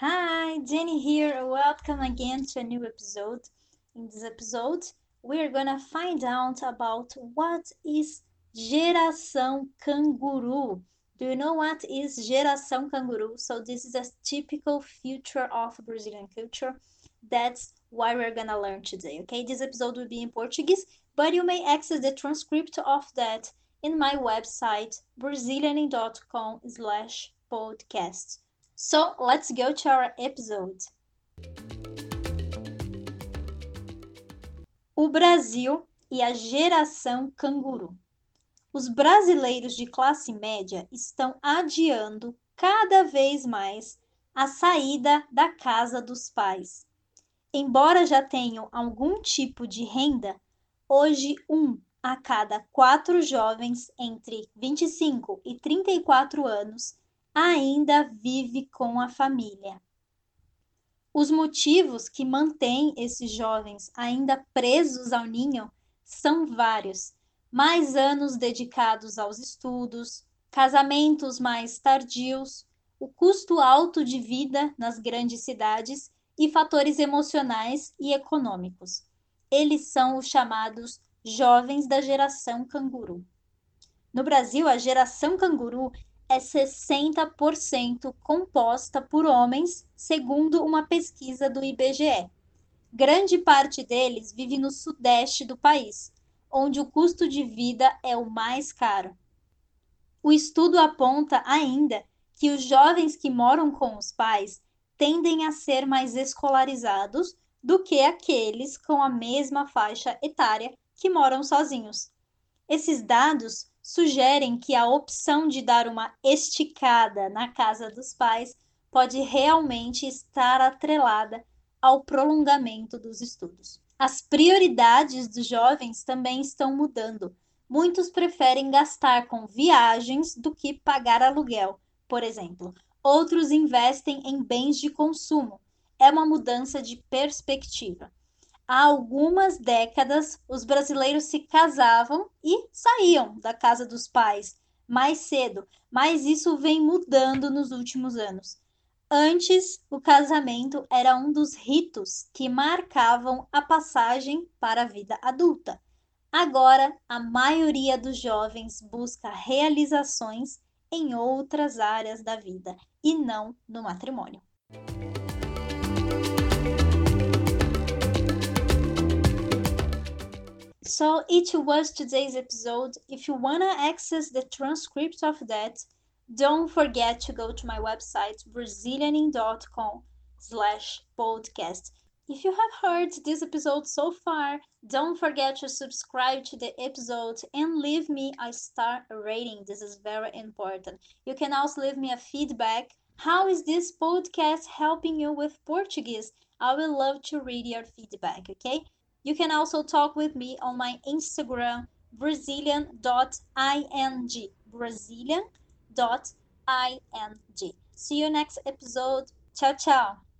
Hi, Jenny here. Welcome again to a new episode. In this episode, we're gonna find out about what is geração canguru. Do you know what is geração canguru? So this is a typical feature of Brazilian culture. That's why we're gonna learn today. Okay, this episode will be in Portuguese, but you may access the transcript of that in my website brazilianing.com/podcast. So let's go to our episode. O Brasil e a geração canguru. Os brasileiros de classe média estão adiando cada vez mais a saída da casa dos pais. Embora já tenham algum tipo de renda, hoje um a cada quatro jovens entre 25 e 34 anos ainda vive com a família. Os motivos que mantêm esses jovens ainda presos ao ninho são vários: mais anos dedicados aos estudos, casamentos mais tardios, o custo alto de vida nas grandes cidades e fatores emocionais e econômicos. Eles são os chamados jovens da geração canguru. No Brasil, a geração canguru é 60% composta por homens, segundo uma pesquisa do IBGE. Grande parte deles vive no sudeste do país, onde o custo de vida é o mais caro. O estudo aponta ainda que os jovens que moram com os pais tendem a ser mais escolarizados do que aqueles com a mesma faixa etária que moram sozinhos. Esses dados sugerem que a opção de dar uma esticada na casa dos pais pode realmente estar atrelada ao prolongamento dos estudos. As prioridades dos jovens também estão mudando. Muitos preferem gastar com viagens do que pagar aluguel, por exemplo. Outros investem em bens de consumo. É uma mudança de perspectiva há algumas décadas, os brasileiros se casavam e saíam da casa dos pais mais cedo, mas isso vem mudando nos últimos anos. Antes, o casamento era um dos ritos que marcavam a passagem para a vida adulta. Agora, a maioria dos jovens busca realizações em outras áreas da vida e não no matrimônio. So it was today's episode. If you want to access the transcript of that, don't forget to go to my website brazilianing.com slash podcast. If you have heard this episode so far, don't forget to subscribe to the episode and leave me a star rating. This is very important. You can also leave me a feedback. How is this podcast helping you with Portuguese? I would love to read your feedback, okay? You can also talk with me on my Instagram, brazilian.ing. Brazilian.ing. See you next episode. Ciao, tchau.